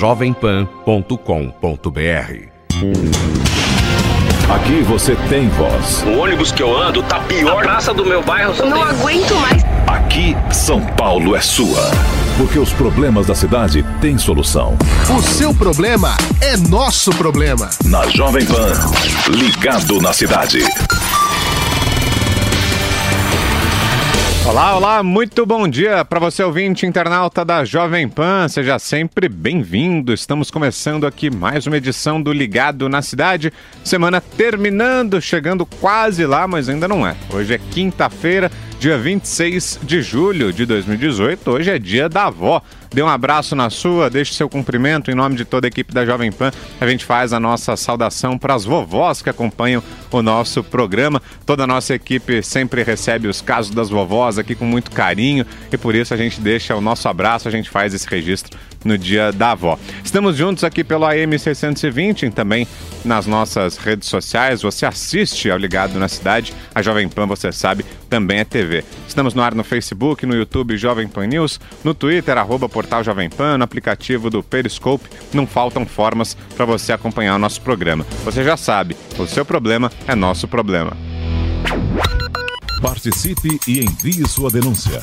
jovempan.com.br. Aqui você tem voz. O ônibus que eu ando tá pior. A praça do meu bairro Não tem... aguento mais. Aqui, São Paulo é sua. Porque os problemas da cidade têm solução. O seu problema é nosso problema. Na Jovem Pan, ligado na cidade. Olá, olá, muito bom dia para você ouvinte internauta da Jovem Pan, seja sempre bem-vindo. Estamos começando aqui mais uma edição do Ligado na Cidade. Semana terminando, chegando quase lá, mas ainda não é. Hoje é quinta-feira, dia 26 de julho de 2018. Hoje é dia da avó. Dê um abraço na sua, deixe seu cumprimento em nome de toda a equipe da Jovem Pan. A gente faz a nossa saudação para as vovós que acompanham o nosso programa. Toda a nossa equipe sempre recebe os casos das vovós aqui com muito carinho e por isso a gente deixa o nosso abraço, a gente faz esse registro no dia da avó. Estamos juntos aqui pelo AM 620 e também nas nossas redes sociais. Você assiste ao Ligado na Cidade. A Jovem Pan, você sabe, também é TV. Estamos no ar no Facebook, no YouTube Jovem Pan News, no Twitter, arroba Portal Jovem Pan, no aplicativo do Periscope. Não faltam formas para você acompanhar o nosso programa. Você já sabe, o seu problema é nosso problema. Participe e envie sua denúncia.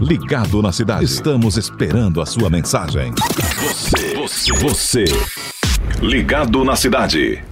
Ligado na Cidade. Estamos esperando a sua mensagem. Você, você, você. Ligado na Cidade.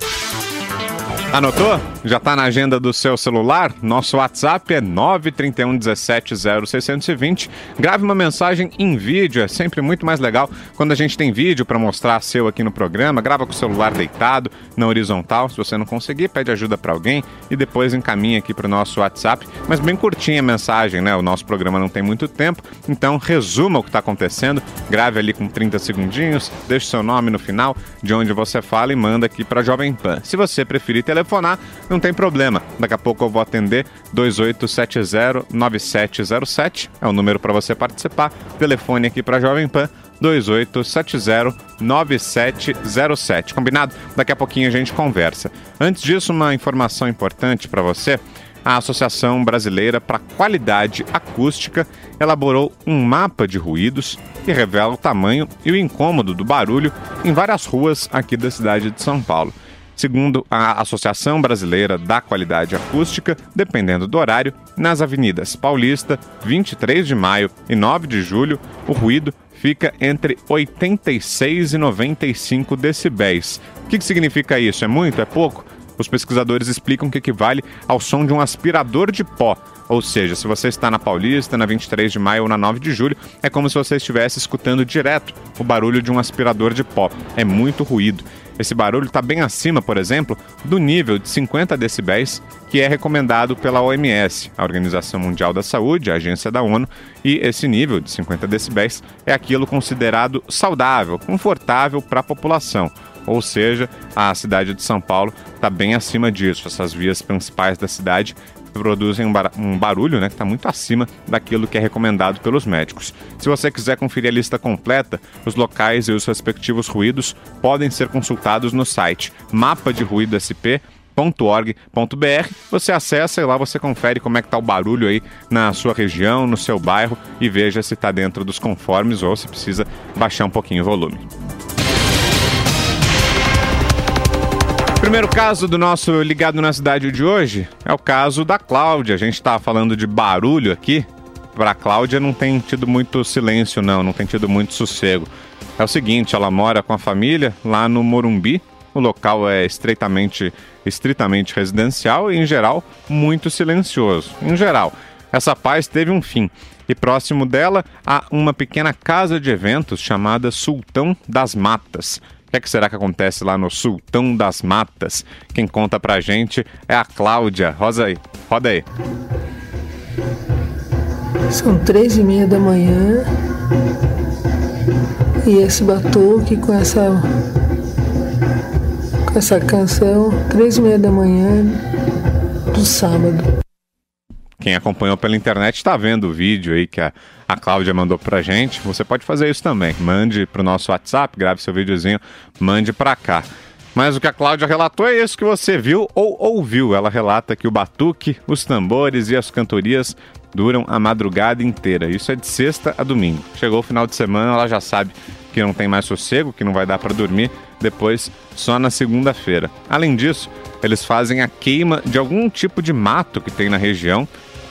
Anotou? Já está na agenda do seu celular? Nosso WhatsApp é 931 17 0620. Grave uma mensagem em vídeo, é sempre muito mais legal quando a gente tem vídeo para mostrar seu aqui no programa. Grava com o celular deitado, na horizontal. Se você não conseguir, pede ajuda para alguém e depois encaminha aqui para o nosso WhatsApp. Mas bem curtinha a mensagem, né? O nosso programa não tem muito tempo, então resuma o que está acontecendo. Grave ali com 30 segundinhos, deixe seu nome no final, de onde você fala e manda aqui para Jovem Pan. Se você preferir telefonar, não tem problema. Daqui a pouco eu vou atender 2870-9707. É o número para você participar. Telefone aqui para Jovem Pan 2870-9707. Combinado? Daqui a pouquinho a gente conversa. Antes disso, uma informação importante para você. A Associação Brasileira para Qualidade Acústica elaborou um mapa de ruídos que revela o tamanho e o incômodo do barulho em várias ruas aqui da cidade de São Paulo. Segundo a Associação Brasileira da Qualidade Acústica, dependendo do horário, nas avenidas Paulista, 23 de maio e 9 de julho, o ruído fica entre 86 e 95 decibéis. O que, significa isso? É muito? É pouco? Os pesquisadores explicam que equivale ao som de um aspirador de pó. Ou seja, se você está na Paulista, na 23 de maio ou na 9 de julho, é como se você estivesse escutando direto o barulho de um aspirador de pó. É muito ruído. Esse barulho está bem acima, por exemplo, do nível de 50 decibéis que é recomendado pela OMS, a Organização Mundial da Saúde, a agência da ONU, e esse nível de 50 decibéis é aquilo considerado saudável, confortável para a população. Ou seja, a cidade de São Paulo está bem acima disso. Essas vias principais da cidade produzem um, bar um barulho né, que está muito acima daquilo que é recomendado pelos médicos. Se você quiser conferir a lista completa, os locais e os respectivos ruídos podem ser consultados no site mapa de ruído SP .org.br, você acessa e lá você confere como é que tá o barulho aí na sua região, no seu bairro e veja se está dentro dos conformes ou se precisa baixar um pouquinho o volume. Primeiro caso do nosso Ligado na Cidade de hoje é o caso da Cláudia. A gente está falando de barulho aqui. Para a Cláudia não tem tido muito silêncio, não, não tem tido muito sossego. é o seguinte: ela mora com a família lá no Morumbi. O local é estreitamente, estritamente residencial e, em geral, muito silencioso. Em geral, essa paz teve um fim. E próximo dela há uma pequena casa de eventos chamada Sultão das Matas. O que, é que será que acontece lá no Sultão das Matas? Quem conta pra gente é a Cláudia. Rosa aí, roda aí. São três e meia da manhã e esse batuque com essa com essa canção, três e meia da manhã do sábado. Quem acompanhou pela internet está vendo o vídeo aí que a, a Cláudia mandou pra gente. Você pode fazer isso também. Mande pro nosso WhatsApp, grave seu videozinho, mande pra cá. Mas o que a Cláudia relatou é isso que você viu ou ouviu. Ela relata que o batuque, os tambores e as cantorias duram a madrugada inteira. Isso é de sexta a domingo. Chegou o final de semana, ela já sabe que não tem mais sossego, que não vai dar para dormir, depois só na segunda-feira. Além disso, eles fazem a queima de algum tipo de mato que tem na região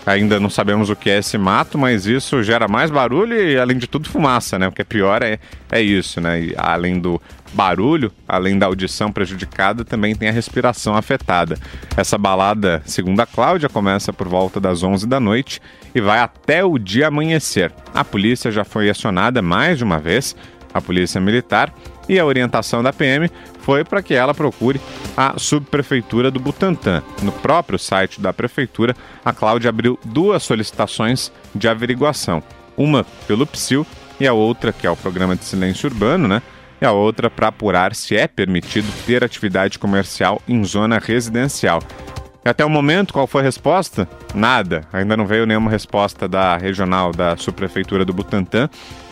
Ainda não sabemos o que é esse mato, mas isso gera mais barulho e, além de tudo, fumaça, né? O que é pior é, é isso, né? E, além do barulho, além da audição prejudicada, também tem a respiração afetada. Essa balada, segundo a Cláudia, começa por volta das 11 da noite e vai até o dia amanhecer. A polícia já foi acionada mais de uma vez, a polícia militar, e a orientação da PM foi para que ela procure a subprefeitura do Butantã. No próprio site da prefeitura, a Cláudia abriu duas solicitações de averiguação. Uma pelo PSIL e a outra, que é o Programa de Silêncio Urbano, né? E a outra para apurar se é permitido ter atividade comercial em zona residencial. E até o momento, qual foi a resposta? Nada. Ainda não veio nenhuma resposta da regional da subprefeitura do Butantã.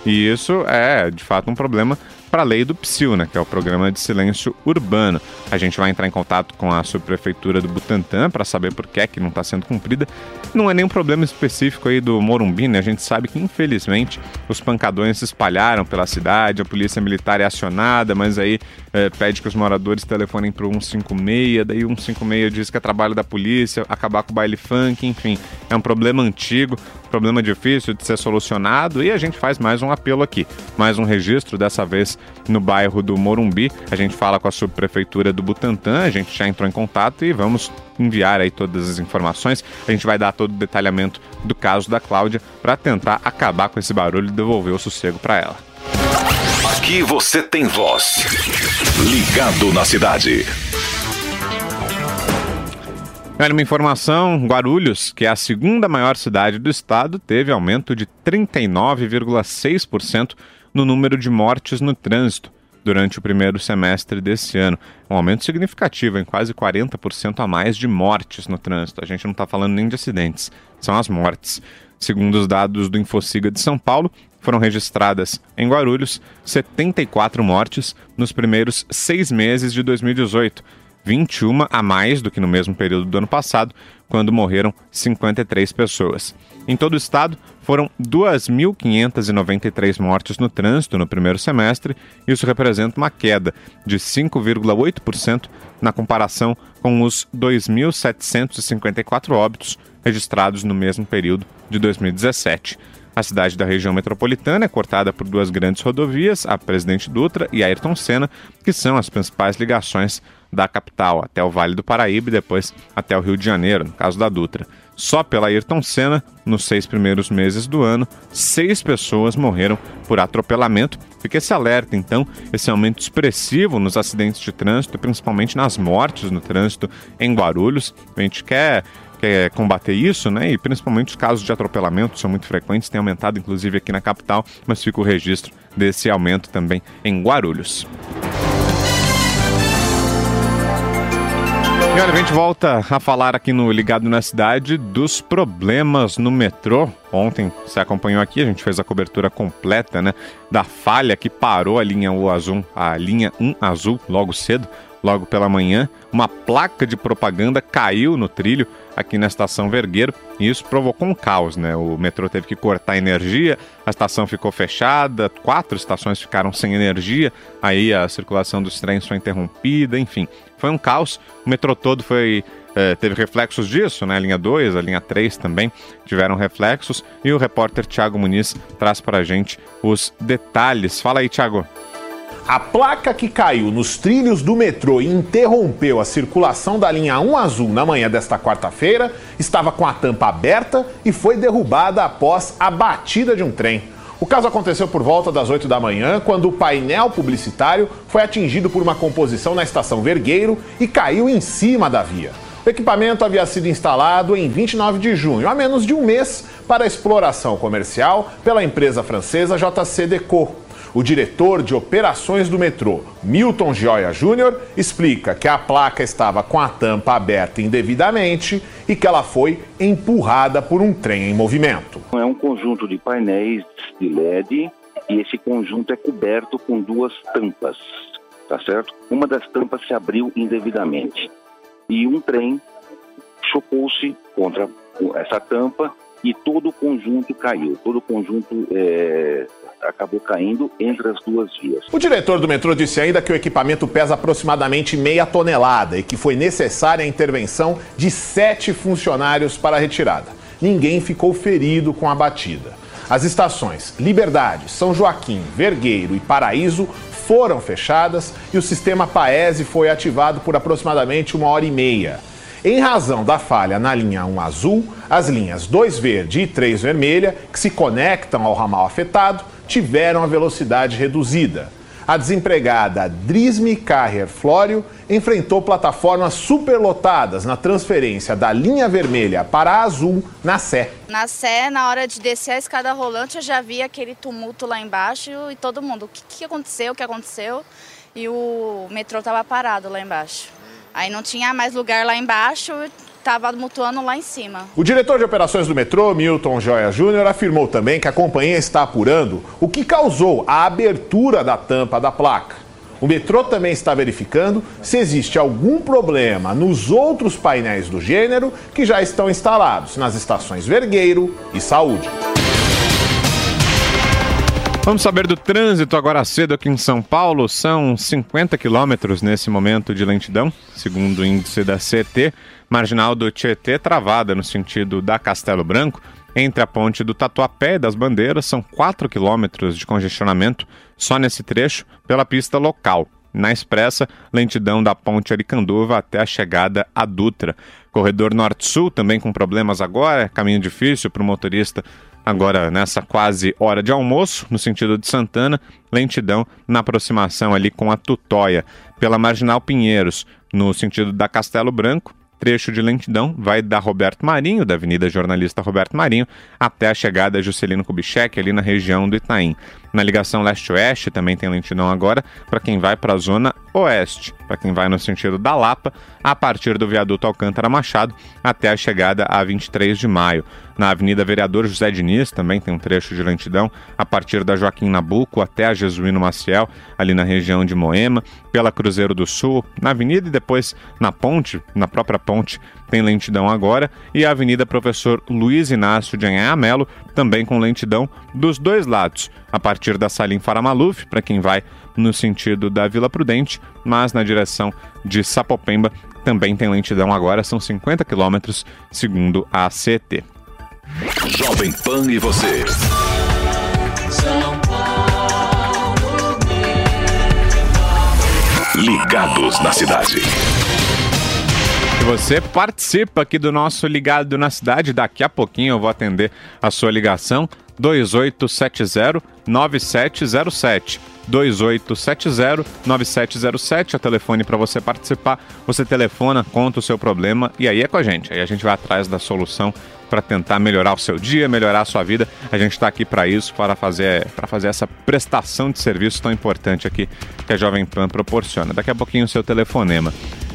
E isso é, de fato, um problema para a lei do PSIL, né, que é o Programa de Silêncio Urbano. A gente vai entrar em contato com a subprefeitura do Butantã para saber por que, é que não está sendo cumprida. Não é nenhum problema específico aí do Morumbi, né? A gente sabe que, infelizmente, os pancadões se espalharam pela cidade, a polícia militar é acionada, mas aí é, pede que os moradores telefonem para o 156, daí o 156 diz que é trabalho da polícia, acabar com o baile funk, enfim. É um problema antigo, problema difícil de ser solucionado e a gente faz mais um apelo aqui, mais um registro, dessa vez no bairro do Morumbi. A gente fala com a subprefeitura do Butantã, a gente já entrou em contato e vamos enviar aí todas as informações. A gente vai dar todo o detalhamento do caso da Cláudia para tentar acabar com esse barulho e devolver o sossego para ela. Aqui você tem voz. Ligado na cidade. Olha, uma informação: Guarulhos, que é a segunda maior cidade do estado, teve aumento de 39,6% no número de mortes no trânsito durante o primeiro semestre desse ano. Um aumento significativo, em quase 40% a mais de mortes no trânsito. A gente não está falando nem de acidentes, são as mortes. Segundo os dados do Infociga de São Paulo, foram registradas em Guarulhos 74 mortes nos primeiros seis meses de 2018 21 a mais do que no mesmo período do ano passado, quando morreram 53 pessoas. Em todo o estado, foram 2.593 mortes no trânsito no primeiro semestre, isso representa uma queda de 5,8% na comparação com os 2.754 óbitos registrados no mesmo período de 2017. A cidade da região metropolitana é cortada por duas grandes rodovias, a Presidente Dutra e a Ayrton Senna, que são as principais ligações da capital até o Vale do Paraíba e depois até o Rio de Janeiro, no caso da Dutra. Só pela Ayrton Senna, nos seis primeiros meses do ano, seis pessoas morreram por atropelamento. Fica esse alerta, então, esse aumento expressivo nos acidentes de trânsito, principalmente nas mortes no trânsito em Guarulhos. A gente quer quer combater isso, né? E principalmente os casos de atropelamento são muito frequentes, tem aumentado inclusive aqui na capital, mas fica o registro desse aumento também em Guarulhos. E olha, a gente volta a falar aqui no Ligado na Cidade dos problemas no metrô. Ontem você acompanhou aqui, a gente fez a cobertura completa, né? Da falha que parou a linha U azul, a linha 1 azul logo cedo, logo pela manhã. Uma placa de propaganda caiu no trilho aqui na estação Vergueiro e isso provocou um caos, né? O metrô teve que cortar energia, a estação ficou fechada, quatro estações ficaram sem energia, aí a circulação dos trens foi interrompida, enfim. Foi um caos, o metrô todo foi eh, teve reflexos disso, né? A linha 2, a linha 3 também tiveram reflexos. E o repórter Tiago Muniz traz para a gente os detalhes. Fala aí, Tiago. A placa que caiu nos trilhos do metrô e interrompeu a circulação da linha 1 azul na manhã desta quarta-feira estava com a tampa aberta e foi derrubada após a batida de um trem. O caso aconteceu por volta das 8 da manhã, quando o painel publicitário foi atingido por uma composição na estação Vergueiro e caiu em cima da via. O equipamento havia sido instalado em 29 de junho, há menos de um mês, para exploração comercial pela empresa francesa JC Deco. O diretor de operações do metrô, Milton Gioia Júnior, explica que a placa estava com a tampa aberta indevidamente e que ela foi empurrada por um trem em movimento. É um conjunto de painéis de LED e esse conjunto é coberto com duas tampas, tá certo? Uma das tampas se abriu indevidamente e um trem chocou-se contra essa tampa e todo o conjunto caiu, todo o conjunto é, acabou caindo entre as duas vias. O diretor do metrô disse ainda que o equipamento pesa aproximadamente meia tonelada e que foi necessária a intervenção de sete funcionários para a retirada. Ninguém ficou ferido com a batida. As estações Liberdade, São Joaquim, Vergueiro e Paraíso foram fechadas e o sistema Paese foi ativado por aproximadamente uma hora e meia. Em razão da falha na linha 1 azul, as linhas 2 verde e 3 vermelha, que se conectam ao ramal afetado, tiveram a velocidade reduzida. A desempregada Drisme Carrier Flório enfrentou plataformas superlotadas na transferência da linha vermelha para a azul na Sé. Na Sé, na hora de descer a escada rolante, eu já vi aquele tumulto lá embaixo e todo mundo, o que, que aconteceu, o que aconteceu? E o metrô estava parado lá embaixo. Aí não tinha mais lugar lá embaixo, estava mutuando lá em cima. O diretor de operações do metrô, Milton Joia Júnior, afirmou também que a companhia está apurando o que causou a abertura da tampa da placa. O metrô também está verificando se existe algum problema nos outros painéis do gênero que já estão instalados nas estações Vergueiro e Saúde. Vamos saber do trânsito agora cedo aqui em São Paulo. São 50 quilômetros nesse momento de lentidão, segundo o índice da CT. Marginal do Tietê travada no sentido da Castelo Branco. Entre a ponte do Tatuapé e das Bandeiras, são 4 quilômetros de congestionamento só nesse trecho pela pista local. Na expressa, lentidão da ponte Aricanduva até a chegada à Dutra. Corredor Norte-Sul também com problemas agora, caminho difícil para o motorista agora nessa quase hora de almoço, no sentido de Santana, lentidão na aproximação ali com a Tutóia. Pela Marginal Pinheiros, no sentido da Castelo Branco, trecho de lentidão vai da Roberto Marinho, da Avenida Jornalista Roberto Marinho, até a chegada a Juscelino Kubitschek, ali na região do Itaim. Na ligação leste-oeste também tem lentidão agora para quem vai para a zona oeste, para quem vai no sentido da Lapa, a partir do viaduto Alcântara Machado até a chegada a 23 de maio. Na Avenida Vereador José Diniz também tem um trecho de lentidão a partir da Joaquim Nabuco até a Jesuíno Maciel, ali na região de Moema, pela Cruzeiro do Sul, na avenida e depois na ponte, na própria ponte, tem lentidão agora, e a Avenida Professor Luiz Inácio de Anhã Melo, também com lentidão dos dois lados, a partir da Salim Faramaluf, para quem vai no sentido da Vila Prudente, mas na direção de Sapopemba também tem lentidão agora, são 50 quilômetros, segundo a CT. Jovem Pan e você. Ligados na cidade. Você participa aqui do nosso Ligado na Cidade. Daqui a pouquinho eu vou atender a sua ligação 2870-9707. 2870-9707 é o telefone para você participar. Você telefona, conta o seu problema e aí é com a gente. Aí a gente vai atrás da solução para tentar melhorar o seu dia, melhorar a sua vida. A gente está aqui para isso, para fazer, para fazer essa prestação de serviço tão importante aqui que a Jovem Pan proporciona. Daqui a pouquinho o seu telefonema.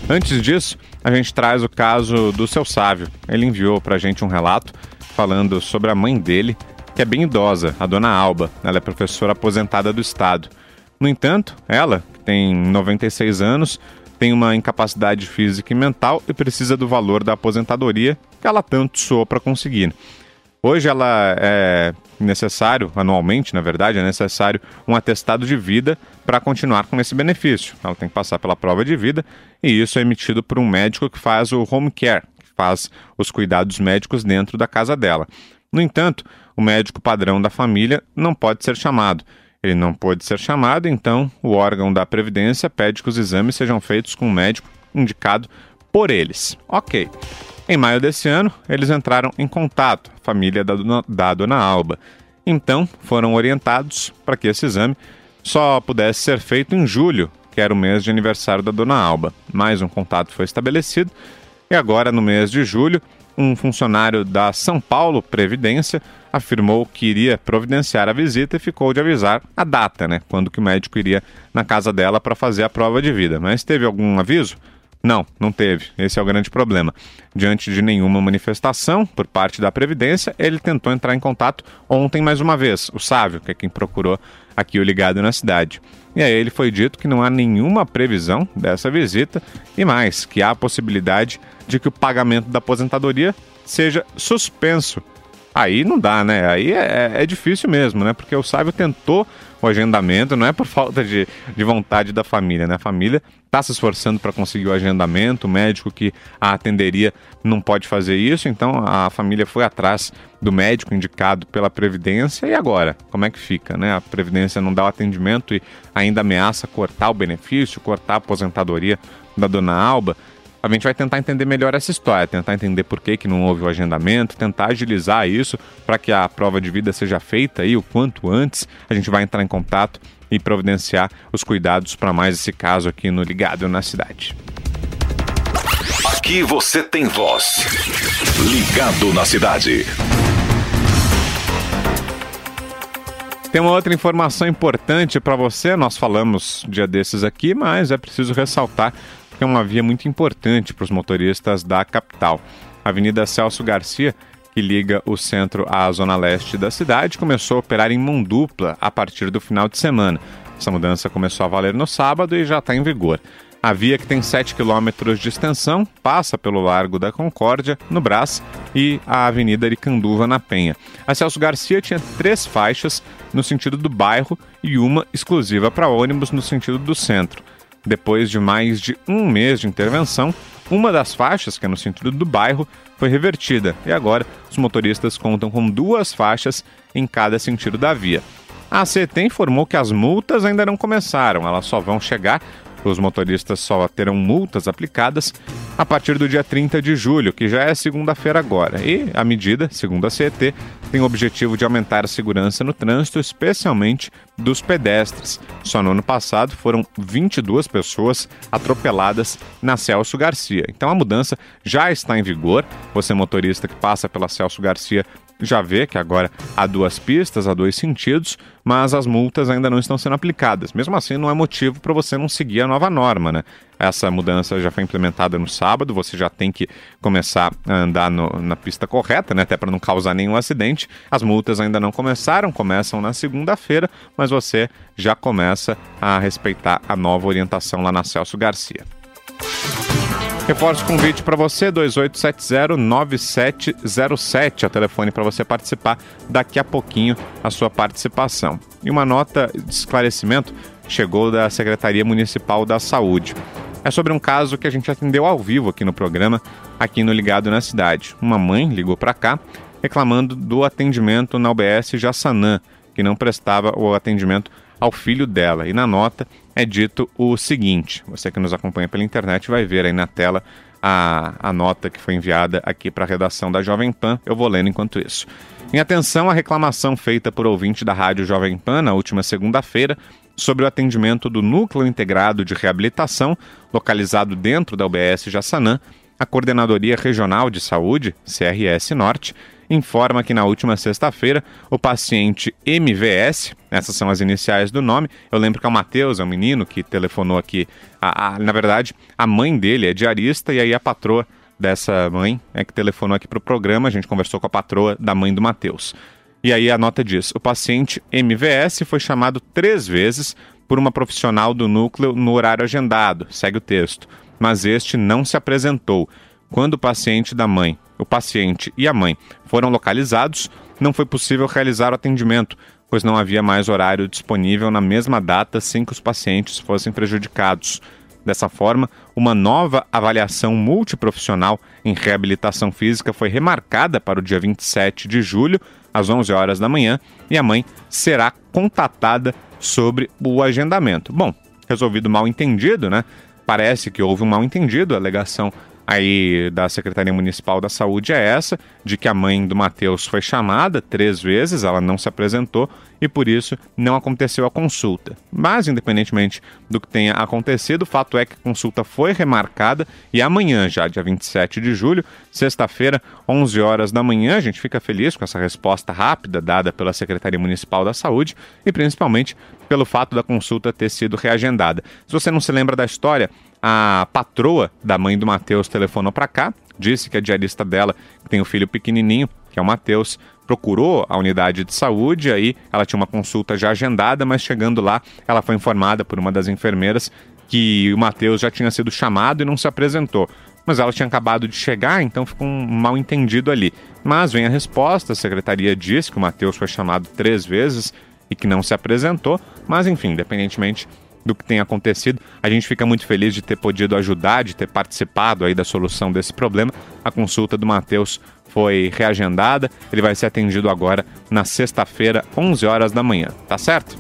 Antes disso, a gente traz o caso do seu Sávio. Ele enviou para a gente um relato falando sobre a mãe dele, que é bem idosa, a dona Alba. Ela é professora aposentada do Estado. No entanto, ela, que tem 96 anos, tem uma incapacidade física e mental e precisa do valor da aposentadoria que ela tanto soou para conseguir. Hoje ela é necessário, anualmente, na verdade, é necessário um atestado de vida para continuar com esse benefício. Ela tem que passar pela prova de vida e isso é emitido por um médico que faz o home care, que faz os cuidados médicos dentro da casa dela. No entanto, o médico padrão da família não pode ser chamado. Ele não pode ser chamado, então o órgão da Previdência pede que os exames sejam feitos com um médico indicado por eles. Ok. Em maio desse ano, eles entraram em contato, a família da dona, da dona Alba. Então, foram orientados para que esse exame só pudesse ser feito em julho, que era o mês de aniversário da dona Alba. Mais um contato foi estabelecido e agora, no mês de julho, um funcionário da São Paulo Previdência afirmou que iria providenciar a visita e ficou de avisar a data, né, quando que o médico iria na casa dela para fazer a prova de vida. Mas teve algum aviso? Não, não teve. Esse é o grande problema. Diante de nenhuma manifestação por parte da Previdência, ele tentou entrar em contato ontem mais uma vez, o Sávio, que é quem procurou aqui o ligado na cidade. E aí ele foi dito que não há nenhuma previsão dessa visita e mais, que há a possibilidade de que o pagamento da aposentadoria seja suspenso. Aí não dá, né? Aí é, é difícil mesmo, né? Porque o Sávio tentou o agendamento, não é por falta de, de vontade da família, né? A família está se esforçando para conseguir o agendamento, o médico que a atenderia não pode fazer isso, então a família foi atrás do médico indicado pela Previdência e agora? Como é que fica, né? A Previdência não dá o atendimento e ainda ameaça cortar o benefício, cortar a aposentadoria da dona Alba. A gente vai tentar entender melhor essa história, tentar entender por que, que não houve o agendamento, tentar agilizar isso para que a prova de vida seja feita aí o quanto antes. A gente vai entrar em contato e providenciar os cuidados para mais esse caso aqui no Ligado na Cidade. Aqui você tem voz. Ligado na Cidade. Tem uma outra informação importante para você. Nós falamos dia desses aqui, mas é preciso ressaltar que é uma via muito importante para os motoristas da capital. A Avenida Celso Garcia, que liga o centro à zona leste da cidade, começou a operar em mão dupla a partir do final de semana. Essa mudança começou a valer no sábado e já está em vigor. A via, que tem 7 quilômetros de extensão, passa pelo Largo da Concórdia, no Brás, e a Avenida Aricanduva, na Penha. A Celso Garcia tinha três faixas no sentido do bairro e uma exclusiva para ônibus no sentido do centro. Depois de mais de um mês de intervenção, uma das faixas, que é no sentido do bairro, foi revertida e agora os motoristas contam com duas faixas em cada sentido da via. A CET informou que as multas ainda não começaram, elas só vão chegar os motoristas só terão multas aplicadas a partir do dia 30 de julho, que já é segunda-feira agora. E a medida, segundo a CET, tem o objetivo de aumentar a segurança no trânsito, especialmente dos pedestres. Só no ano passado foram 22 pessoas atropeladas na Celso Garcia. Então a mudança já está em vigor. Você, motorista que passa pela Celso Garcia, já vê que agora há duas pistas, há dois sentidos, mas as multas ainda não estão sendo aplicadas. Mesmo assim, não é motivo para você não seguir a nova norma, né? Essa mudança já foi implementada no sábado, você já tem que começar a andar no, na pista correta, né? Até para não causar nenhum acidente. As multas ainda não começaram, começam na segunda-feira, mas você já começa a respeitar a nova orientação lá na Celso Garcia. Reforço o convite para você, 2870-9707, é o telefone para você participar daqui a pouquinho a sua participação. E uma nota de esclarecimento chegou da Secretaria Municipal da Saúde. É sobre um caso que a gente atendeu ao vivo aqui no programa, aqui no Ligado na Cidade. Uma mãe ligou para cá reclamando do atendimento na UBS Jaçanã, que não prestava o atendimento ao filho dela. E na nota é dito o seguinte: você que nos acompanha pela internet vai ver aí na tela a, a nota que foi enviada aqui para a redação da Jovem Pan. Eu vou lendo enquanto isso. Em atenção à reclamação feita por ouvinte da Rádio Jovem Pan na última segunda-feira sobre o atendimento do Núcleo Integrado de Reabilitação, localizado dentro da UBS Jaçanã, a Coordenadoria Regional de Saúde, CRS Norte, informa que na última sexta-feira o paciente MVS, essas são as iniciais do nome, eu lembro que é o Matheus, é um menino que telefonou aqui, a, a, na verdade a mãe dele é diarista e aí a patroa dessa mãe é que telefonou aqui para o programa, a gente conversou com a patroa da mãe do Matheus. E aí a nota diz: o paciente MVS foi chamado três vezes por uma profissional do núcleo no horário agendado, segue o texto, mas este não se apresentou. quando o paciente da mãe, o paciente e a mãe foram localizados, não foi possível realizar o atendimento, pois não havia mais horário disponível na mesma data sem que os pacientes fossem prejudicados. Dessa forma, uma nova avaliação multiprofissional em reabilitação física foi remarcada para o dia 27 de julho, às 11 horas da manhã, e a mãe será contatada sobre o agendamento. Bom, resolvido mal entendido, né? Parece que houve um mal entendido, a alegação aí da Secretaria Municipal da Saúde é essa, de que a mãe do Matheus foi chamada três vezes, ela não se apresentou e por isso não aconteceu a consulta. Mas, independentemente do que tenha acontecido, o fato é que a consulta foi remarcada e amanhã, já dia 27 de julho, sexta-feira, 11 horas da manhã, a gente fica feliz com essa resposta rápida dada pela Secretaria Municipal da Saúde e principalmente pelo fato da consulta ter sido reagendada. Se você não se lembra da história, a patroa da mãe do Matheus telefonou para cá, disse que a diarista dela, que tem o um filho pequenininho, que é o Matheus, procurou a unidade de saúde, aí ela tinha uma consulta já agendada, mas chegando lá, ela foi informada por uma das enfermeiras que o Matheus já tinha sido chamado e não se apresentou. Mas ela tinha acabado de chegar, então ficou um mal entendido ali. Mas vem a resposta, a secretaria diz que o Matheus foi chamado três vezes e que não se apresentou, mas enfim, independentemente do que tem acontecido. A gente fica muito feliz de ter podido ajudar, de ter participado aí da solução desse problema. A consulta do Matheus foi reagendada, ele vai ser atendido agora na sexta-feira, 11 horas da manhã, tá certo?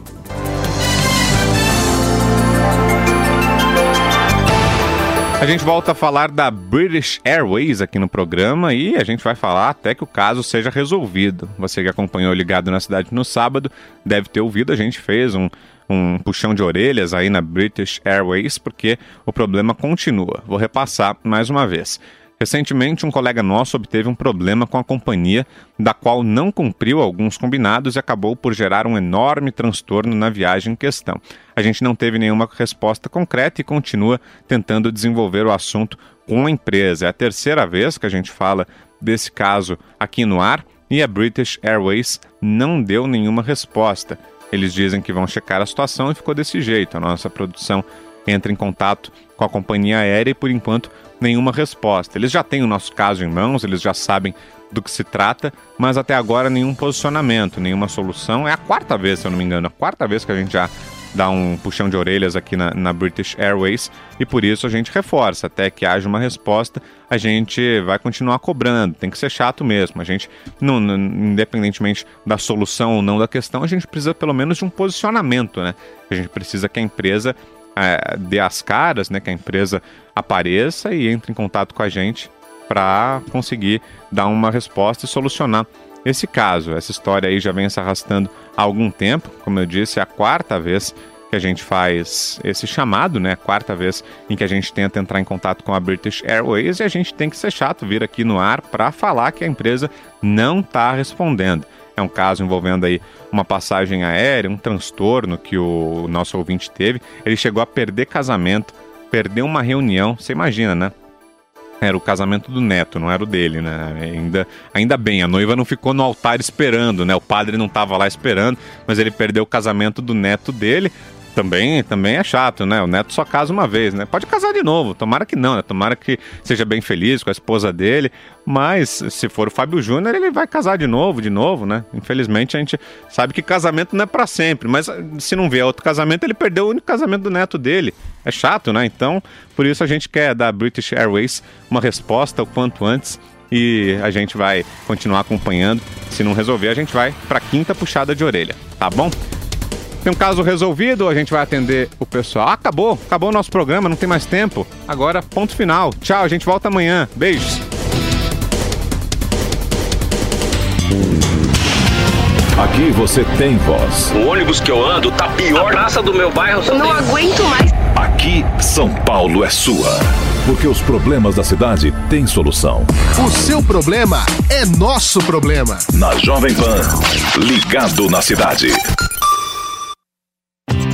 A gente volta a falar da British Airways aqui no programa e a gente vai falar até que o caso seja resolvido. Você que acompanhou Ligado na Cidade no sábado deve ter ouvido, a gente fez um, um puxão de orelhas aí na British Airways, porque o problema continua. Vou repassar mais uma vez. Recentemente, um colega nosso obteve um problema com a companhia, da qual não cumpriu alguns combinados e acabou por gerar um enorme transtorno na viagem em questão. A gente não teve nenhuma resposta concreta e continua tentando desenvolver o assunto com a empresa. É a terceira vez que a gente fala desse caso aqui no ar e a British Airways não deu nenhuma resposta. Eles dizem que vão checar a situação e ficou desse jeito. A nossa produção entra em contato com a companhia aérea e, por enquanto, nenhuma resposta. Eles já têm o nosso caso em mãos, eles já sabem do que se trata, mas até agora nenhum posicionamento, nenhuma solução. É a quarta vez, se eu não me engano, a quarta vez que a gente já dar um puxão de orelhas aqui na, na, British Airways e por isso a gente reforça. Até que haja uma resposta, a gente vai continuar cobrando. Tem que ser chato mesmo. A gente, não, não, independentemente da solução ou não da questão, a gente precisa pelo menos de um posicionamento, né? A gente precisa que a empresa é, dê as caras, né? Que a empresa apareça e entre em contato com a gente para conseguir dar uma resposta e solucionar esse caso. Essa história aí já vem se arrastando há algum tempo, como eu disse, é a quarta vez que a gente faz esse chamado, né? Quarta vez em que a gente tenta entrar em contato com a British Airways e a gente tem que ser chato vir aqui no ar para falar que a empresa não está respondendo. É um caso envolvendo aí uma passagem aérea, um transtorno que o nosso ouvinte teve. Ele chegou a perder casamento, perdeu uma reunião. Você imagina, né? Era o casamento do neto, não era o dele, né? Ainda, ainda bem, a noiva não ficou no altar esperando, né? O padre não estava lá esperando, mas ele perdeu o casamento do neto dele. Também, também é chato, né? O neto só casa uma vez, né? Pode casar de novo, tomara que não, né? Tomara que seja bem feliz com a esposa dele. Mas se for o Fábio Júnior, ele vai casar de novo, de novo, né? Infelizmente a gente sabe que casamento não é para sempre, mas se não vier outro casamento, ele perdeu o único casamento do neto dele. É chato, né? Então, por isso a gente quer da British Airways uma resposta o quanto antes e a gente vai continuar acompanhando. Se não resolver, a gente vai para quinta puxada de orelha, tá bom? Tem um caso resolvido, a gente vai atender o pessoal. Ah, acabou, acabou o nosso programa, não tem mais tempo. Agora, ponto final. Tchau, a gente volta amanhã. Beijos. Aqui você tem voz. O ônibus que eu ando tá pior. A praça do meu bairro. Eu não aguento mais. Aqui, São Paulo é sua. Porque os problemas da cidade têm solução. O seu problema é nosso problema. Na Jovem Pan, ligado na cidade.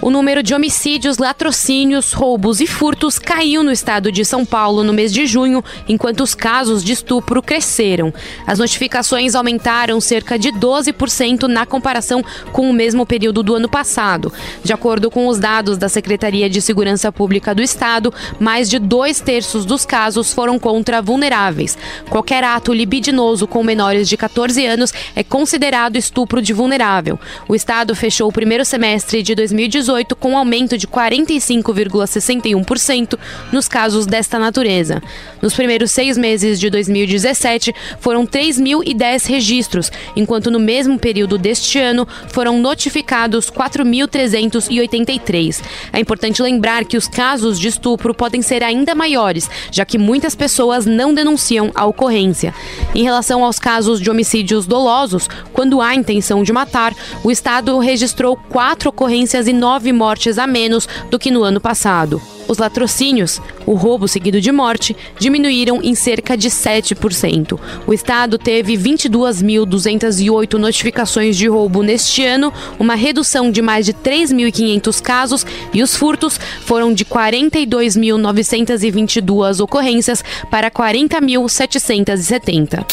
O número de homicídios, latrocínios, roubos e furtos caiu no estado de São Paulo no mês de junho, enquanto os casos de estupro cresceram. As notificações aumentaram cerca de 12% na comparação com o mesmo período do ano passado. De acordo com os dados da Secretaria de Segurança Pública do Estado, mais de dois terços dos casos foram contra vulneráveis. Qualquer ato libidinoso com menores de 14 anos é considerado estupro de vulnerável. O Estado fechou o primeiro semestre de 2018 2018, com um aumento de 45,61% nos casos desta natureza. Nos primeiros seis meses de 2017, foram 3.010 registros, enquanto no mesmo período deste ano foram notificados 4.383. É importante lembrar que os casos de estupro podem ser ainda maiores, já que muitas pessoas não denunciam a ocorrência. Em relação aos casos de homicídios dolosos, quando há intenção de matar, o Estado registrou quatro ocorrências e nove nove mortes a menos do que no ano passado. Os latrocínios, o roubo seguido de morte, diminuíram em cerca de 7%. O Estado teve 22.208 notificações de roubo neste ano, uma redução de mais de 3.500 casos, e os furtos foram de 42.922 ocorrências para 40.770.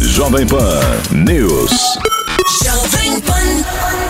Jovem Pan News. Jovem Pan.